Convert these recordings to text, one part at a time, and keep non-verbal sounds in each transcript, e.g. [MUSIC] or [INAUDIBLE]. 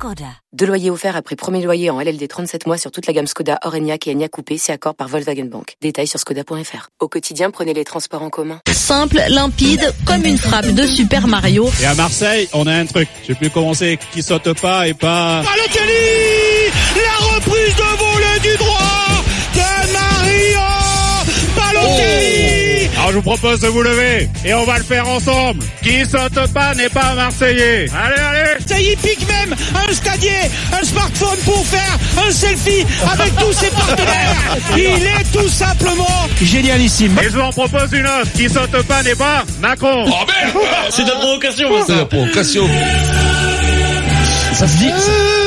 Skoda. Deux loyers offerts après premier loyer en LLD 37 mois sur toute la gamme Skoda, Orenia et Enya Coupé, c'est accord par Volkswagen Bank. Détails sur skoda.fr. Au quotidien, prenez les transports en commun. Simple, limpide, comme une frappe de Super Mario. Et à Marseille, on a un truc. Je sais plus comment c'est, qui saute pas et pas... Balotelli La reprise de volée du droit de Mario Balotelli Alors je vous propose de vous lever et on va le faire ensemble. Qui saute pas n'est pas marseillais. Allez, allez Ça y est, pique même un stadier, un smartphone pour faire un selfie avec tous ses partenaires. [LAUGHS] Il est tout simplement génialissime. Et je vous en propose une autre. Qui saute pas n'est pas Macron. Oh merde C'est de la provocation, C'est la provocation. Ça se dit Et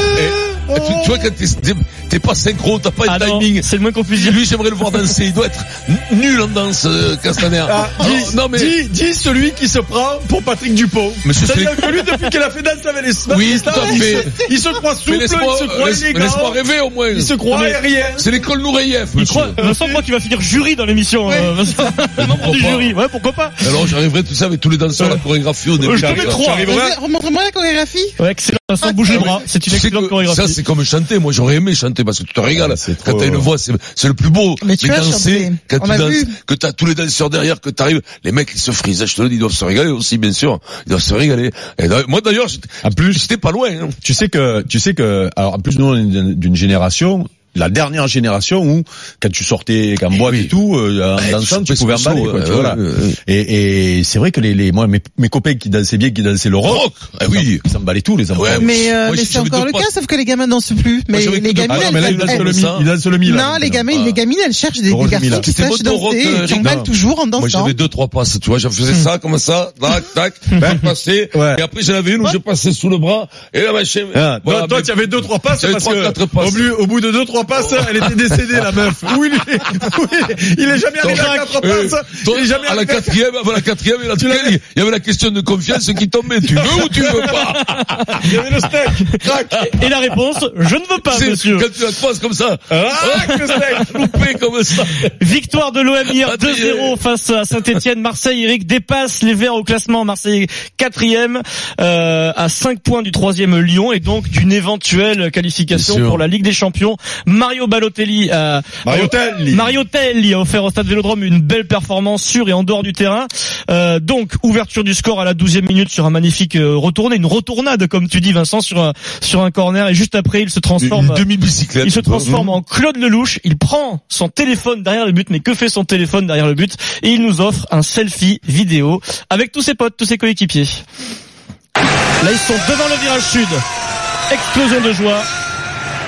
tu, tu vois quand t'es- t'es- t'es pas synchro, t'as pas Ah timing. c'est le moins qu'on puisse dire. Lui, j'aimerais le voir danser. Il doit être nul en danse, euh, Castaner. Ah, dis, non, mais, dis, dis celui qui se prend pour Patrick Dupont. Mais c'est- C'est-à-dire que lui, depuis qu'il a fait danse avec les Oui, tout à il, fait. se, il se croit souple, il se croit élégant, laisse-moi rêver au moins. il se croit aérien. C'est l'école Noureyev, Il monsieur. croit, Vincent, moi, tu vas finir jury dans l'émission, euh, Vincent. [LAUGHS] Membre du jury. Ouais, pourquoi pas? Alors, j'arriverai tout ça avec tous les danseurs, la chorégraphie au début. je te mets trois. Remontre-moi la chorégraphie. Ouais, excellent. Vincent, bouge les bras. C'est une excellente chorégraphie. ça, c'est comme chanter. Moi, j'aurais aimé chanter parce que tu te régales. c'est Quand t'as une voix, c'est, le plus beau. Mais tu as danser, chanté. quand On tu danses, vu. que t'as tous les danseurs derrière, que t'arrives, les mecs, ils se frisent. Je te le dis, ils doivent se régaler aussi, bien sûr. Ils doivent se régaler. Moi, d'ailleurs, j'étais, En plus, j'étais pas loin. hein. tu sais que, tu sais que, alors en plus nous on est d'une génération, la dernière génération où quand tu sortais en boîte oui. et tout, euh, en Ouais, dansant, tu tu pouvais emballer. Quoi, ouais, tu vois, ouais, là. ouais. Et, et c'est vrai que les, les moi mes, mes copains qui dansaient bien, qui dansaient le rock, Rock, ah oui. ils s'emballaient tout les enfants. Ouais, Mais, euh, Moi, mais c'est encore le cas, sauf que les gamins dansent plus. Mais les potes. Ah non, elles, mais là ils elles- dansent le elles- mi, ils dansent le mi là. non, les gamins, Ah. les gamines, elles cherchent des, garçons qui rock, danser, euh, qui emballent toujours en Moi, dansant. j'avais deux, trois passes, tu vois. Je faisais ça, comme ça, tac, tac, tac, passé. [LAUGHS] Ouais. Et après, j'en avais une où je passais sous le bras, et là, machin. Ah, toi, tu avais deux trois passes parce trois, que quatre passes. au, bout, au bout de deux trois passes, elle était décédée la meuf. Oui, il est, oui, il est jamais arrivé à quatre Euh, passes. toi, Il est jamais à la arrivé à quatrième, avant la quatrième, il y a- il y avait la question de confiance qui tombait. Tu veux ou tu veux pas? Il y avait le steak. Crac. Et la réponse, je ne veux pas, monsieur. Quand tu la passes comme ça, Ah, que steak. loupé comme ça. Victoire de l'OM hier Ah, 2-0 face à Saint-Etienne. Marseille, Eric dépasse les Verts au classement. Marseille quatrième euh, à 5 points du troisième Lyon et donc d'une éventuelle qualification pour la Ligue des Champions. Mario Balotelli a Mario Telli. Mario Telli a offert au Stade Vélodrome une belle performance sur et en dehors du terrain. Euh, donc ouverture du score à la 12e minute sur un magnifique euh, retourné, une retournade comme tu dis Vincent sur un, sur un corner et juste après il se transforme Une demi-bicyclette. il se transforme en Claude Lelouch, il prend son téléphone derrière le but, mais que fait son téléphone derrière le but? Et il nous offre un selfie vidéo avec tous ses potes, tous ses coéquipiers. Là, ils sont devant le virage sud. Explosion de joie.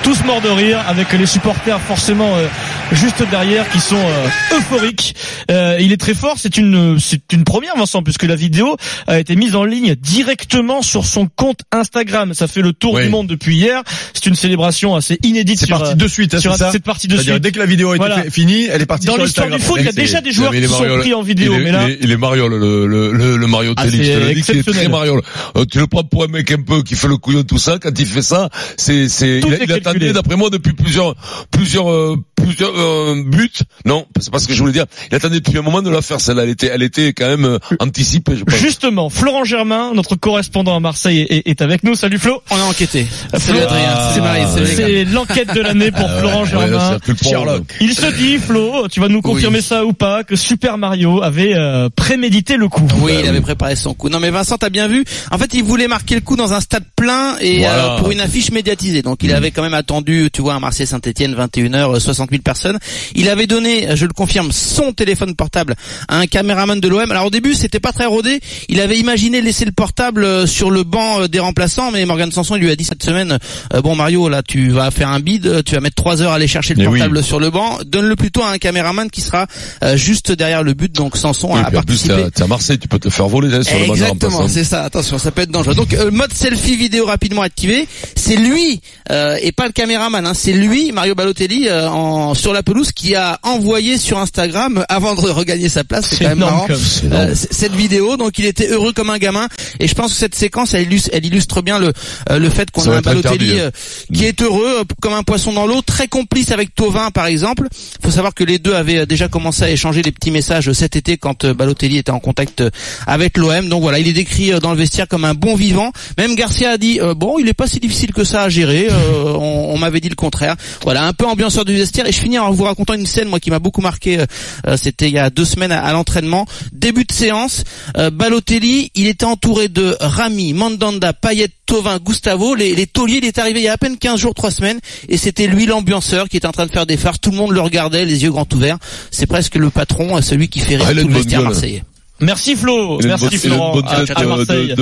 Tous morts de rire, avec les supporters forcément euh, juste derrière qui sont euh, euphoriques. Euh, il est très fort, c'est une c'est une première Vincent puisque la vidéo a été mise en ligne directement sur son compte Instagram. Ça fait le tour Oui. du monde depuis hier. C'est une célébration assez inédite C'est parti euh, de suite, hein, sur c'est ça cette partie de suite. dès que la vidéo était Voilà. finie, elle est partie Dans sur l'histoire Instagram. du foot, il y a déjà des joueurs qui est sont pris en vidéo, il est, mais là, il est, est Mariol, le, le, le, le Mario Ah, Telly, je te c'est le dis, qui est très Mariol. Euh, tu le prends pour un mec un peu qui fait le couillon, tout ça, quand il fait ça, c'est, c'est, il, est il calculé. attendait, d'après moi, depuis plusieurs, plusieurs, euh, plusieurs euh, buts. Non, c'est pas ce que je voulais dire. Il attendait depuis un moment de la faire, celle-là. Elle était, elle était quand même euh, anticipée, je pense. justement, Florent Germain, notre correspondant à Marseille, est, est avec nous. Salut Flo. On a enquêté. Adrien, c'est l'enquête de l'année pour [LAUGHS] Florent Ouais, là, Germain. Sherlock. Il se dit, Flo, tu vas nous confirmer ça ou pas, que Super Mario avait euh, prémédité le coup. Oui, il avait préparé son coup. Non mais Vincent, t'as bien vu. En fait, il voulait marquer le coup dans un stade plein et Voilà. euh, pour une affiche médiatisée. Donc il avait quand même attendu, tu vois, un Marseille-Saint-Etienne, 21h, 60 000 personnes. Il avait donné, je le confirme, son téléphone portable à un caméraman de l'OM. Alors au début, c'était pas très rodé. Il avait imaginé laisser le portable euh, sur le banc euh, des remplaçants, mais Morgan Sanson il lui a dit cette semaine, euh, bon Mario, là tu vas faire un bid, tu vas mettre trois heures à aller chercher le Mais oui. portable sur le banc. Donne-le plutôt à un caméraman qui sera euh, juste derrière le but. Donc Sanson Oui, a puis en plus, participé. t'es à- à Marseille, tu peux te faire voler, là, sur le banc de Exactement, remplaçant. c'est ça. Attention, ça peut être dangereux. Donc euh, mode selfie vidéo rapidement activé. C'est lui euh, et pas le caméraman. Hein, c'est lui, Mario Balotelli, euh, en sur la pelouse qui a envoyé sur Instagram avant de regagner sa place. C'est quand même marrant. Euh, cette vidéo, donc il était heureux comme un gamin. Et je pense que cette séquence, elle illustre, elle illustre bien le euh, le fait qu'on a un Balotelli hein. euh, qui est heureux euh, comme un poisson dans l'eau, très complice avec Tovin par exemple. faut savoir que les deux avaient euh, déjà commencé à échanger des petits messages cet été quand euh, Balotelli était en contact euh, avec l'OM. Donc voilà, il est décrit euh, dans le vestiaire comme un bon vivant. Même Garcia a dit euh, bon, il est pas si difficile que ça à gérer. euh, on on m'avait dit le contraire. Voilà, un peu ambianceur du vestiaire. Et je finis en vous racontant une scène moi qui m'a beaucoup marqué. euh, euh, C'était il y a deux semaines à, à l'entraînement. Début de séance, euh, Balotelli, il était entouré de Rami, Mandanda, Payet, Tovin, Gustavo. Les, les tauliers, il est arrivé il y a à peine 15 jours, 3 semaines. Et c'était lui l'ambianceur qui était en train de faire des phares. Tout le monde le regardait, les yeux grands ouverts. C'est presque le patron, euh, celui qui fait rire Ah, tout le vestiaire marseillais. Merci Flo, Il merci bonne- il a une Florent bonne à, tête à de, Marseille. de,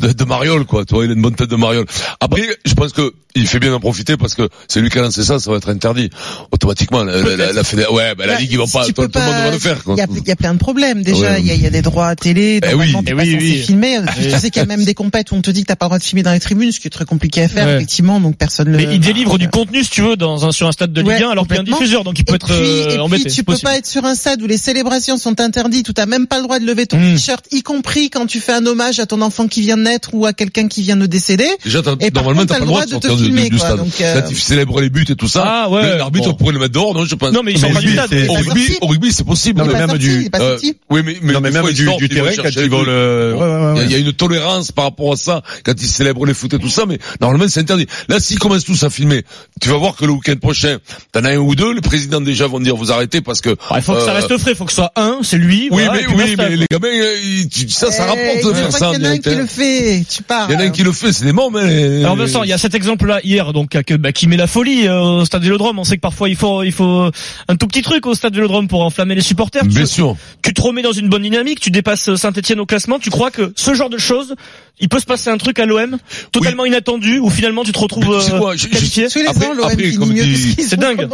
de, de, de Mariol, quoi. Tu vois, il a une bonne tête de Mariol. Après, je pense que il fait bien d'en profiter parce que c'est lui qui a lancé ça, ça va être interdit. Automatiquement, la, la, la, fédé- ouais, bah, la Bah, Ligue, ils vont si pas, tu tout, le monde pas- va le faire, quoi. Il y a, il y a plein de problèmes. Déjà, Ouais. il y, a, il y a des droits à télé. Eh oui. t'es Eh pas oui, censé oui. filmer. Tu sais qu'il y a même des compètes où on te dit que t'as pas le droit de filmer dans les tribunes, ce qui est très compliqué à faire, Ouais. effectivement. Donc personne Mais le. il délivre du contenu, si tu veux, dans un, sur un stade de Ligue Ouais, 1, alors qu'il y a un diffuseur, donc il peut être euh, et puis, embêté. tu peux pas être sur un stade où les célébrations sont interdites, où t'as même pas le droit de lever ton Mm. t-shirt, y compris quand tu fais un hommage à ton enfant qui vient de naître ou à quelqu'un qui vient de décéder. Déjà, t'as- Et normalement, t'as pas le droit de de te filmer, du, du quoi. stade. Donc, euh, Là, tu célèbres les buts et tout ça. Ah, ouais, le- L'arbitre bon. pourrait le mettre dehors, non, je pense. Non, mais ils sont pas du stade. au rugby, au rugby, c'est possible. Non, mais même du- Euh, oui, mais, mais, même du, terrain, quand ils le, ouais, ouais, Il y, a, ouais. il y a une tolérance par rapport à ça quand ils célèbrent les foot et tout ça, mais normalement c'est interdit. Là, s'ils commencent tous à filmer, tu vas voir que le week-end prochain, t'en as un ou deux, les présidents déjà vont dire vous arrêtez parce que. Ah, il faut que ça euh, reste frais, il faut que ce soit un, c'est lui. Oui, mais oui, mais les gamins, euh, ils- tu- ça, ça Eh, rapporte de faire ça. qu'il y en a un qui hein. le fait. Tu pars. Il y en a un qui le fait, c'est des morts, mais. Alors Vincent, il y a cet exemple-là hier, donc que, bah, qui met la folie euh, au stade Vélodrome. On sait que parfois il faut, il faut un tout petit truc au stade Vélodrome pour enflammer les supporters. Bien Tu, sûr. tu te remets dans une bonne dynamique, tu dépasses Saint-Etienne au classement. Tu crois que ce genre de choses, il peut se passer un truc à l'OM totalement inattendu, où finalement tu te retrouves euh, qualifié. C'est dingue. [LAUGHS]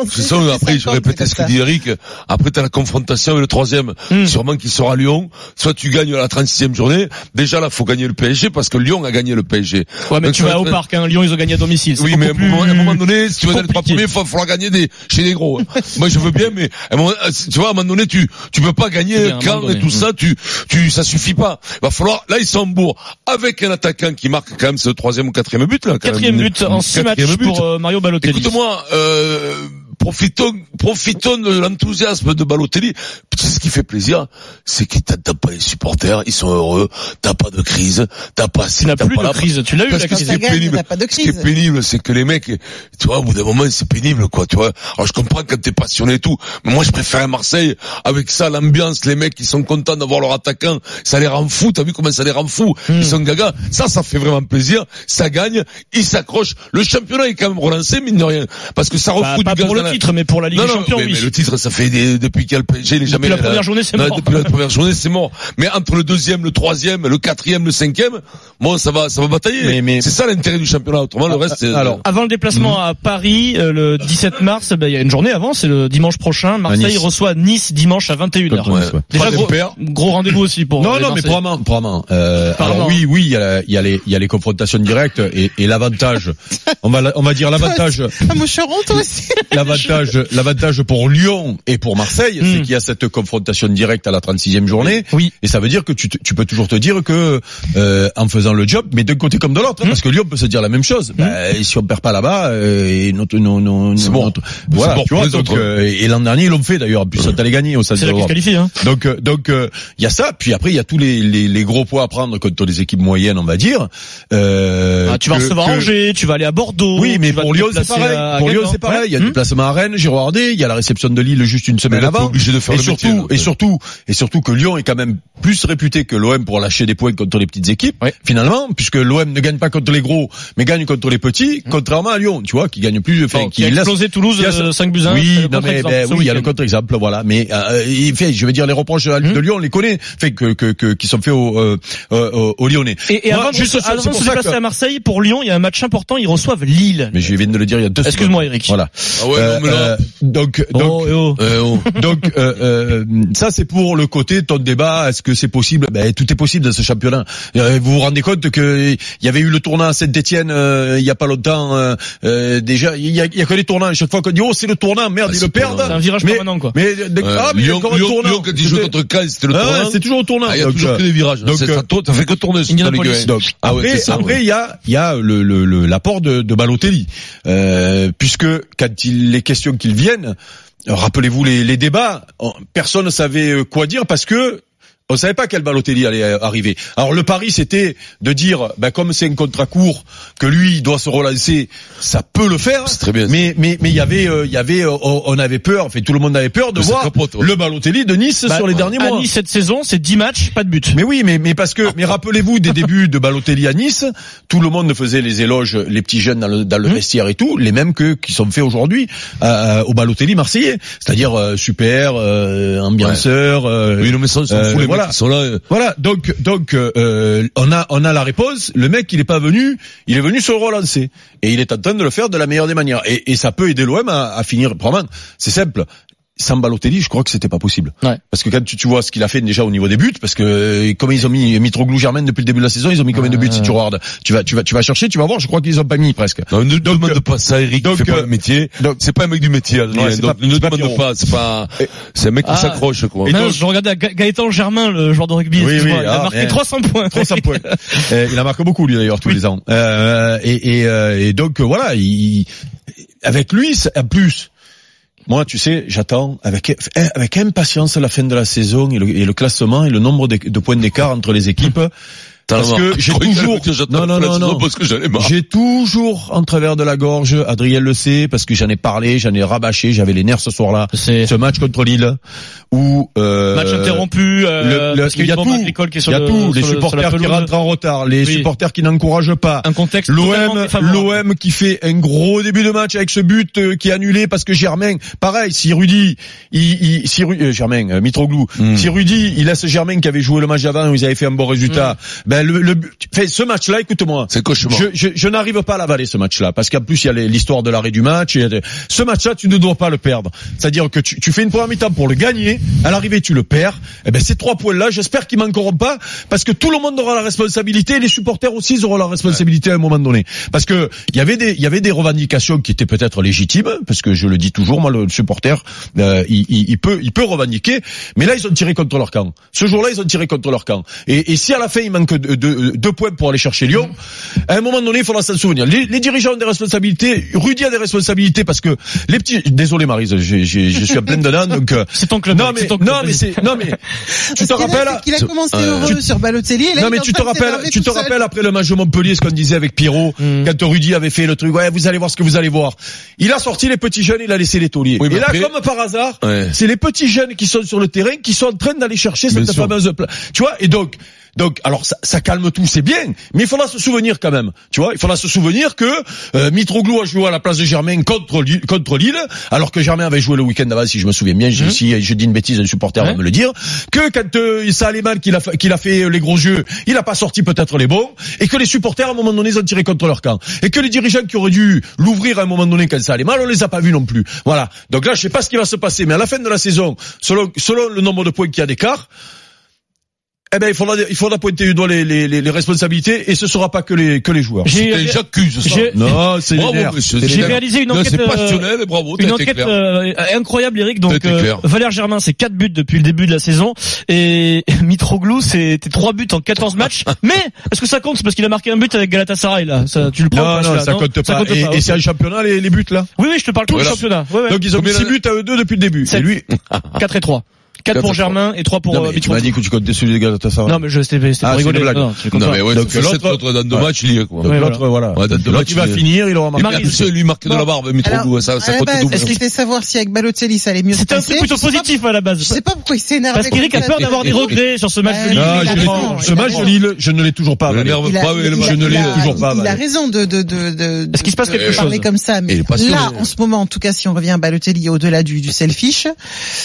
après, je 50, répétais ce que dit. Eric. Après, t'as la confrontation avec le troisième. Hmm. Sûrement qu'il sera Lyon. Soit tu gagnes la 36e journée. Déjà, là, faut gagner le PSG parce que Lyon a gagné le PSG. Ouais, mais Donc, tu vas va au être- parc, hein. Lyon ils ont gagné à domicile. Oui, mais à un, moment, à un plus moment donné, si tu veux trois compliqué. premiers, il va falloir gagner des, chez les gros. hein. [LAUGHS] Moi, je veux bien, mais à un moment, tu vois, à un moment donné, tu, tu peux pas gagner bien, quand et tout ça, tu, tu, ça suffit pas. Il va falloir, là, ils sont bourg, avec un attaquant qui marque quand même ce troisième ou quatrième but, là. quand Quatrième même. but en six matchs but. pour euh, Mario Balotelli. Écoute-moi, euh, profitons, profitons de l'enthousiasme de Balotelli. Tu sais ce qui fait plaisir, c'est qu'il t'attend pas les supporters, ils sont heureux, t'as pas de crise, t'as pas Tu n'as t'as plus pas de la- crise. Tu l'as eu la crise. ce qui est gagne, pénible, t'as pas de ce qui est pénible, c'est que les mecs, tu vois, au bout d'un moment, c'est pénible, quoi, tu vois. Alors je comprends quand t'es passionné et tout, mais moi je préfère Marseille avec ça, l'ambiance, les mecs qui sont contents d'avoir leur attaquant, ça les rend fous. T'as vu comment ça les rend fous? Ils sont gaga. Ça, ça fait vraiment plaisir. Ça gagne, ils s'accrochent. Le championnat est quand même relancé, mine de rien, parce que ça Bah, refout du gaz dans la- titre, mais pour la Ligue non, des non, Champions, mais, oui. mais le titre, ça fait des- depuis qu'il y a le PSG, il est jamais. la première journée, c'est Non, mort. Depuis la première journée, c'est mort. Mais entre le deuxième, le troisième, le quatrième, le cinquième, bon, ça va, ça va batailler. Mais- mais- C'est ça l'intérêt du championnat. Autrement, le reste, c'est. alors, Avant le déplacement à Paris, euh, le 17 mars, ben, il y a une journée avant, c'est le dimanche prochain. Marseille Nice. reçoit Nice dimanche à 21h. Contre Nice, ouais. Déjà gros, rendez-vous aussi pour Non, les non, mais probablement, probablement. Euh, alors oui, oui, il y a, la- il y a les, il y a les confrontations directes et, et l'avantage. [LAUGHS] On va, la- on va dire l'avantage, [LAUGHS] Ah, moucheron, toi aussi. L'avantage, l'avantage pour Lyon et pour Marseille, c'est Hmm. qu'il y a cette confrontation directe à la 36e journée. Oui. Et ça veut dire que tu, tu peux toujours te dire que euh, en faisant le job, mais d'un côté comme de l'autre, Hmm. parce que Lyon peut se dire la même chose. Bah, si on perd pas là-bas, euh, et notre, nos, nos, C'est bon. notre- voilà, bon tu vois. Donc, euh, et l'an dernier ils l'ont fait d'ailleurs. En plus, t'allais gagner au stade C'est là qualifient. Hein. Donc euh, donc euh, il y a ça, puis après il y a tous les, les, les gros poids à prendre contre les équipes moyennes, on va dire. Euh, Ah, tu vas recevoir que- Angers, tu vas aller à Bordeaux. Oui, mais pour Lyon c'est pareil. Pour Lyon c'est pareil. Il y a Ouais. du placement à Rennes, il y a la réception de Lille juste une semaine avant. obligé de faire et le surtout, métier, là. et surtout, et surtout que Lyon est quand même plus réputé que l'OM pour lâcher des points contre les petites équipes. Finalement, puisque l'OM ne gagne pas contre les gros, mais gagne contre les petits, contrairement à Lyon, tu vois, qui gagne plus, enfin, Bon, qui a laisse- explosé Toulouse qui a ce- euh, 5 buts 1. oui, non mais ben, oui, il y a le contre-exemple, voilà. Mais euh, il fait, je veux dire, les reproches de, Hmm. de Lyon, on les connaît, fait que, que, que qui sont faits aux, euh, euh, aux Lyonnais. Et, et Moi, avant, juste, avant de se déplacer à Marseille, pour Lyon, il y a un match important, ils reçoivent Lille. Mais je viens de le dire il y a deux Excuse-moi, Eric. Voilà. Ah ouais, Euh, euh, donc, donc, Oh, eh oh. Eh, oh. donc, euh, euh, ça c'est pour le côté ton débat. Est-ce que c'est possible? Ben tout est possible dans ce championnat. Euh, Vous vous rendez compte que il y avait eu le tournant à Saint-Étienne il y a pas longtemps. euh, euh, déjà, il y a, il y a que les tournants. Chaque fois qu'on dit oh c'est le tournant, merde Ah, ils c'est le le perdent. C'est un virage mais, permanent, quoi. Mais, Ouais. ah, mais il y a Lyon, encore un Lyon, tournant. Lyon, quand il joue contre Caen, c'était le Ah tournant. c'est toujours au tournant. Ah, il y a Donc, toujours que des virages. donc, ça, euh, ça, tourne, ça fait que tourner ce Indianapolis. Ligue 1. Donc, Ah ouais, après, c'est ça, après, il y a, il y a le, le, le- l'apport de, de Balotelli, euh, puisque quand il est question qu'il vienne, euh, rappelez-vous les, les débats, on- personne ne savait euh, quoi dire parce que on savait pas quel Balotelli allait euh, arriver. Alors le pari c'était de dire, ben, comme c'est un contrat court, que lui il doit se relancer, ça peut le faire. C'est très bien. Mais mais mais il y avait euh, il y avait euh, on avait peur, enfin tout le monde avait peur de voir capote, ouais. le Balotelli de Nice Bah, sur les derniers à mois. Nice, cette saison, c'est 10 matchs, pas de but. Mais oui, mais mais parce que mais rappelez-vous des débuts de Balotelli à Nice, tout le monde faisait les éloges, les petits jeunes dans le, dans le vestiaire et tout, les mêmes que qui sont faits aujourd'hui euh, au Balotelli marseillais, c'est-à-dire euh, super, euh, ambianceur. euh, Oui, non, mais ça, on euh, voilà. mecs qui sont là. euh, Voilà, donc donc euh, on a on a la réponse. Le mec, il est pas venu, il est venu se relancer et il est en train de le faire de la meilleure des manières. Et, et ça peut aider l'OM à, à finir. Vraiment, c'est simple. Sans Balotelli, je crois que c'était pas possible. Ouais. Parce que quand tu, tu vois ce qu'il a fait déjà au niveau des buts, parce que euh, comme ils ont mis Mitroglou Germain depuis le début de la saison, ils ont mis combien de buts si tu regardes Tu vas tu vas tu vas chercher, tu vas voir. Je crois qu'ils ont pas mis presque. Non, ne demande pas ça, Eric, donc, fait pas euh, le métier. donc- c'est pas un mec du métier. Ouais, c'est donc pas- ne demande pas, c'est pas, c'est un mec qui Ah. s'accroche, quoi. Et Non, donc- je regardais Ga- Gaëtan Germain, le joueur de rugby. Oui, oui, il a ah, marqué mais- 300 points. 300 points. [LAUGHS] Euh, il a marqué beaucoup lui d'ailleurs tous les ans. Euh, et, et, euh, et donc voilà, il, avec lui, en plus, moi tu sais, j'attends avec avec impatience la fin de la saison et le, classement et le nombre de points d'écart entre les équipes. Parce que j'ai [LAUGHS] toujours non non non non parce que j'ai toujours en travers de la gorge, Adrien le sait parce que j'en ai parlé, j'en ai rabâché, j'avais les nerfs ce soir-là. C'est Ce match contre Lille où euh, match interrompu. euh, le- le- parce il y a tout, qui est il y a tout, les supporters qui rentrent en retard, les supporters qui n'encouragent pas. Un contexte L'OM, l'OM qui fait un gros début de match avec ce but euh, qui est annulé parce que Germain, pareil, si Rudy, il, si euh, Germain, euh, Mitroglou, Mm. si Rudy, il laisse Germain qui avait joué le match avant où ils avaient fait un bon résultat, ben le, le but- fait ce match-là, écoute-moi, C'est cauchemar. je, je, je n'arrive pas à l'avaler ce match-là parce qu'en plus il y a l'histoire de l'arrêt du match. et, ce match-là, tu ne dois pas le perdre. C'est-à-dire que tu, tu fais une première mi-temps pour le gagner, à l'arrivée tu le perds. Et ben ces trois points-là, j'espère qu'ils manqueront pas parce que tout le monde aura la responsabilité, et les supporters aussi ils auront la responsabilité à un moment donné. Parce que il y avait des il y avait des revendications qui étaient peut-être légitimes parce que je le dis toujours, moi le supporter, euh, il, il, il peut il peut revendiquer, mais là ils ont tiré contre leur camp. Ce jour-là ils ont tiré contre leur camp. Et, et si à la fin il manque deux, deux- deux points pour aller chercher Lyon, à un moment donné il faudra s'en souvenir. Les, les dirigeants ont des responsabilités, Rudy a des responsabilités parce que les petits, désolé Marise, je suis en pleine dedans [LAUGHS] donc. euh, C'est ton club. non mais c'est ton club, non mais c'est non mais [LAUGHS] tu te rappelles qu'il a commencé euh, heureux sur Balotelli. Et là, non mais tu te rappelles, tu te rappelles après le match de Montpellier ce qu'on disait avec Pierrot Mm. quand Rudy avait fait le truc. Ouais, vous allez voir ce que vous allez voir. Il a sorti les petits jeunes, il a laissé les tauliers. Oui, mais Et là, après- comme par hasard, Ouais. c'est les petits jeunes qui sont sur le terrain qui sont en train d'aller chercher cette fameuse Tu vois Et donc. Donc, alors ça, ça calme tout, c'est bien, mais il faudra se souvenir quand même. Tu vois, il faudra se souvenir que euh, Mitroglou a joué à la place de Germain contre Lille, contre Lille, alors que Germain avait joué le week-end avant, si je me souviens bien. Je- Si je dis une bêtise, un supporter va me le dire. Que quand euh, ça allait mal, qu'il a, fa- qu'il a fait euh, les gros yeux, il a pas sorti peut-être les bons, et que les supporters à un moment donné ils ont tiré contre leur camp, et que les dirigeants qui auraient dû l'ouvrir à un moment donné quand ça allait mal, on les a pas vus non plus. Voilà. Donc là, je sais pas ce qui va se passer, mais à la fin de la saison, selon, selon le nombre de points qu'il y a d'écart. Eh ben, il faudra, il faudra pointer du doigt les, les, les, les responsabilités et ce sera pas que les, que les joueurs. C'était- J'accuse ça. j'ai- Non, c'est. J'ai c'est- réalisé une Non, enquête, C'est euh, passionnel bravo, Une enquête euh, incroyable, Eric. Donc euh. Valère Germain, c'est 4 buts depuis le début de la saison, et [LAUGHS] Mitroglou, c'était 3 buts en 14 matchs. Mais est-ce que ça compte? C'est parce qu'il a marqué un but avec Galatasaray là. Ça, tu le prends Non, pas, non, ça compte pas. et c'est un championnat, les, les buts, là. Oui, oui, je te parle tout Voilà. du championnat. Ouais, ouais. Donc ils ont mis Combien 6 buts à eux deux depuis le début. Et lui, 4 [LAUGHS] et 3. 4 pour Germain et 3 pour non, euh, mais tu m'as dit que tu comptais celui des Galatasaray. Non, mais je c'était c'était Ah, pour rigoler. blague. Non, je mais ouais, l'autre- 7 contre dans deux matchs, il y est quoi. L'autre, voilà. Matchs, il va finir, il aura marqué. lui marque de la barbe, Mitroglou, Alors, ça, ça compte double. c'était savoir si avec Balotelli ça allait mieux C'était un truc plutôt Je positif à la Je base. sais pas pourquoi il s'est énervé. Parce qu'Eric a peur d'avoir des regrets sur ce match de Ouais, Ligue. Non, il je a l'ai- raison, ce match de. Lille, je ne l'ai toujours pas. Je ne l'ai toujours pas Il a raison de, de, de, de, Est-ce qu'il se passe de quelque parler chose comme ça, mais Il est passionné. là, en ce moment, en tout cas, si on revient à Balotelli au-delà du, du selfish,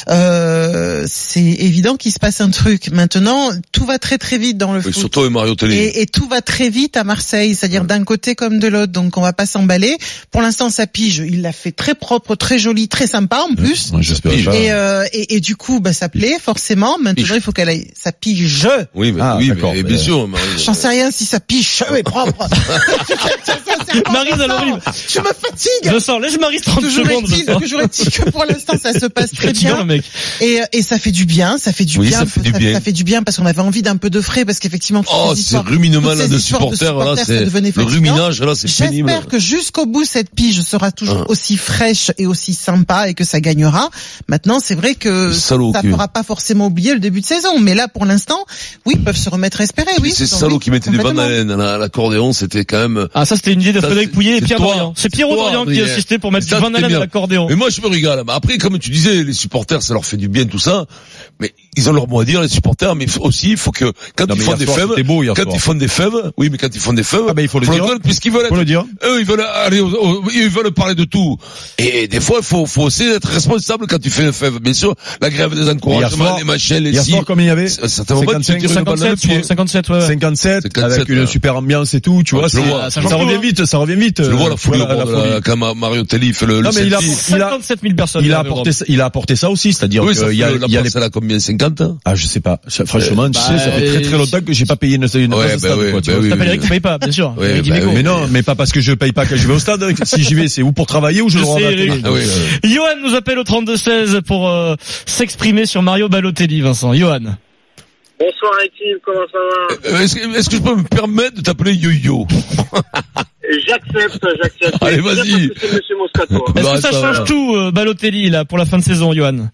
euh, c'est évident qu'il se passe un truc. Maintenant, tout va très très vite dans le Oui, foot. surtout Mario Télé. Et, et tout va très vite à Marseille, c'est-à-dire d'un côté comme de l'autre. Donc on va pas s'emballer. Pour l'instant, sa pige, il l'a fait très propre, très joli, très sympa en plus. Ouais, J'espère pas. Et, euh, et, et du coup, bah, ça plaît forcément. Maintenant, il faut qu'elle aille sa pige. Oui, mais, Ah, oui, d'accord, mais, mais- bien sûr, Marie. J'en sais rien si sa pige est [LAUGHS] propre. [LAUGHS] Marie, elle est horrible. Je me fatigue. Vincent, laisse Marie 30 Toujours secondes. toujours est-il que pour l'instant ça se passe [LAUGHS] très bien mec. et, et ça fait du bien, ça fait du Oui, bien, ça fait du bien. ça fait du bien parce qu'on avait envie d'un peu de frais parce qu'effectivement Oh, ces ruminement là de supporters, là, c'est le ruminage là, c'est pénible. J'espère que jusqu'au bout cette pige sera toujours Ah. aussi fraîche et aussi sympa et que ça gagnera. Maintenant, c'est vrai que ça qui- fera pas forcément oublier le début de saison, mais là pour l'instant, oui, ils peuvent se remettre à espérer. Oui, ces salauds qui mettaient des bandes à laine à l'accordéon, c'était quand même. Ah, ça, c'était une idée de Frédéric Pouillet et c'est Pierre. Dorian. C'est Pierre Dorian qui a Adrien. assisté pour mettre Van c'était Halen bien. à l'accordéon. Mais moi, je me régale. Après, comme tu disais, les supporters, ça leur fait du bien tout ça. Mais ils ont leur mot à dire, les supporters. Mais aussi, il faut que quand Non, ils font des soir, fèves, beau quand soir. ils font des fèves, oui, mais quand ils font des fèves, Ah ben, il faut le dire. puisqu'ils veulent Faut être le dire. eux, ils veulent aller, au- au- ils veulent parler de tout. Et des fois, il faut, faut aussi être responsable quand tu fais une fève. Bien sûr, la grève des encouragements, soir- les machins, les Hier si. soir, combien il y avait À certains moments, tu 55, tires une balle dans le 57, je crois, pied. 57, ouais. ouais. 57, 57, avec une ouais. super ambiance et tout, tu Ouais, vois, je ça, revient vite, ça revient vite. Tu le vois la folie, bord de la- quand Ma- Mario Telly fait le, Non, le mais il a- selfie. il a- 57 000 personnes. il a apporté, ça- il a apporté ça aussi, c'est-à-dire qu'il y a, il y a combien? 50? Hein ah, je sais pas. Franchement, tu bah, sais, ça fait très très longtemps que j'ai pas payé une, une Ouais, bah stade, oui, quoi, tu bah vois. oui, T'appelles oui. Eric, tu payes pas, bien sûr. Ouais, Eric bah Dimeco. Mais non, mais pas parce que je paye pas quand je vais au stade. si j'y vais, c'est ou pour travailler ou je le Je rends à sais, la télé. Eric. Ah oui, euh, Johan nous appelle au 32-16 pour euh, s'exprimer sur Mario Balotelli, Vincent. Johan. Bonsoir équipe, comment ça va euh, Est-ce que, je peux me permettre de t'appeler Yo-Yo [LAUGHS] J'accepte, j'accepte. Allez, vas-y. Est-ce Bah, que ça, change tout, euh, Balotelli, là, pour la fin de saison, Johan?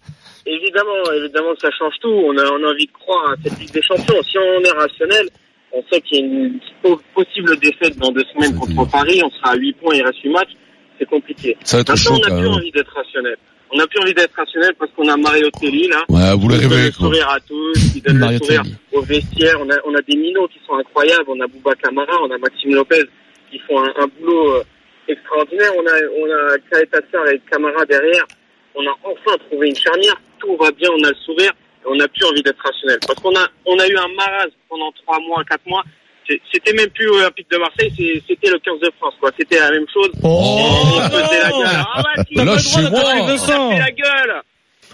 Évidemment, évidemment, ça change tout. On a, on a envie de croire à cette Ligue des Champions. Si on est rationnel, on sait qu'il y a une po- possible défaite dans deux semaines contre Paris. On sera à 8 points, il reste 8 matchs. C'est compliqué. Ça va être Maintenant, chaud, on n'a plus envie d'être rationnel. On n'a plus envie d'être rationnel parce qu'on a Mario Telly, là. Ouais, vous donne rêvé, le sourire à tous, qui donne Mario le sourire Telly. au vestiaire. On a, on a des minots qui sont incroyables. On a Bouba Camara, on a Maxime Lopez qui font un, un boulot euh, extraordinaire. On a, on a Kaeta et Camara derrière. On a enfin trouvé une charnière. Tout va bien, on a le sourire. Et on n'a plus envie d'être rationnel. Parce qu'on a, on a eu un marasme pendant trois mois, quatre mois. C'était même plus Olympique de Marseille, c'est- c'était le 15 de France, quoi. C'était la même chose. Oh on faisait la gueule. Ah bah, si, Là, on a le chez droit moi. d'attaquer, Vincent. on a fait la gueule.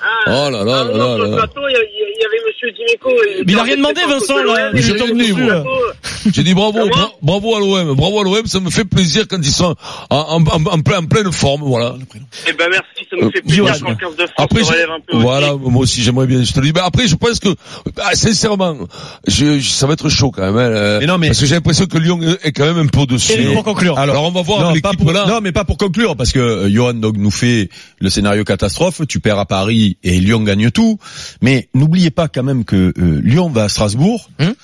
Ah, Oh là là ah, là là là. plateau, il y, avait Monsieur Dimeco. et- il a rien demandé, Vincent, là. Mais rien de dit, dessus. J'ai dit bravo, bra- bravo à l'OM, bravo à l'OM, ça me fait plaisir quand ils sont en, en, en, en plein- en pleine forme, voilà. Eh ben merci, ça me Euh, fait plaisir Johan. quand le 15 de France Après, se je- relève un peu voilà, aussi. moi aussi j'aimerais bien, je te le dis. Mais après, je pense que, ah, sincèrement, je, je- ça va être chaud quand même. hein, euh, Mais non, mais- parce que j'ai l'impression que Lyon est quand même un peu au-dessus. Eric, pour conclure. Alors, on va voir l'équipe là. non, mais pas pour conclure, parce que euh, Johan donc nous fait le scénario catastrophe. Tu perds à Paris et Lyon gagne tout. Mais n'oubliez pas quand même que euh, Lyon va à Strasbourg, Hum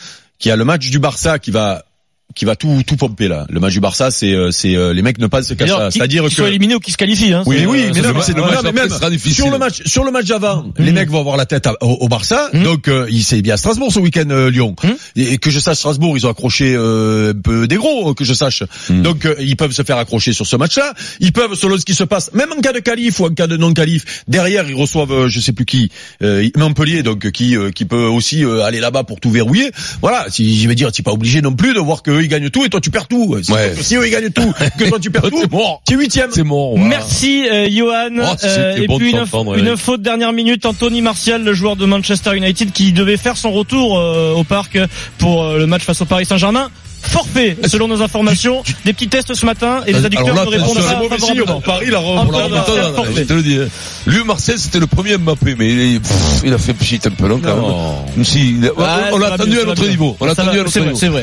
qui a le match du Barça qui va qui va tout tout pomper là. Le match du Barça, c'est euh, c'est euh, les mecs ne D'ailleurs, ça. qui- C'est-à-dire qui que soient éliminés ou qui se qualifient, hein. oui, oui, euh, mais c'est non, le mais match- le non, match mais même sera sur le match, sur le match d'avant, Mm. les mecs vont avoir la tête à- au, au Barça. Mm. Donc, euh, il c'est bien à Strasbourg ce week-end, euh, Lyon. Mm. Et, et que je sache, Strasbourg, ils ont accroché euh, un peu des gros, que je sache. Donc, euh, ils peuvent se faire accrocher sur ce match-là. Ils peuvent, selon ce qui se passe, même en cas de qualif ou en cas de non-qualif, derrière, ils reçoivent, euh, je sais plus qui, euh, Montpellier, donc qui euh, qui peut aussi euh, aller là-bas pour tout verrouiller. Voilà, si je vais dire, tu pas obligé non plus de voir qu'eux ils gagnent tout et toi tu perds tout. Si, Ouais. si eux ils gagnent tout, que toi tu perds [LAUGHS] tout, C'est mort. tu es huitième. C'est mort. voilà. Merci euh, Johan. Oh, Euh, et bon puis une, faute dernière minute, Anthony Martial, le joueur de Manchester United, qui devait faire son retour euh, au parc pour euh, le match face au Paris Saint-Germain. Forfait, [LAUGHS] selon nos informations. Des petits tests ce matin et les adducteurs là, ne répondent pas mauvais signe. Paris, la je te le dis. Lui, Marseille, c'était le premier Mbappé, mais il, est- pff, il a fait pchit un peu long quand même. Si, on l'a attendu mieux, à notre niveau. On l'a attendu va- à notre niveau. c'est vrai.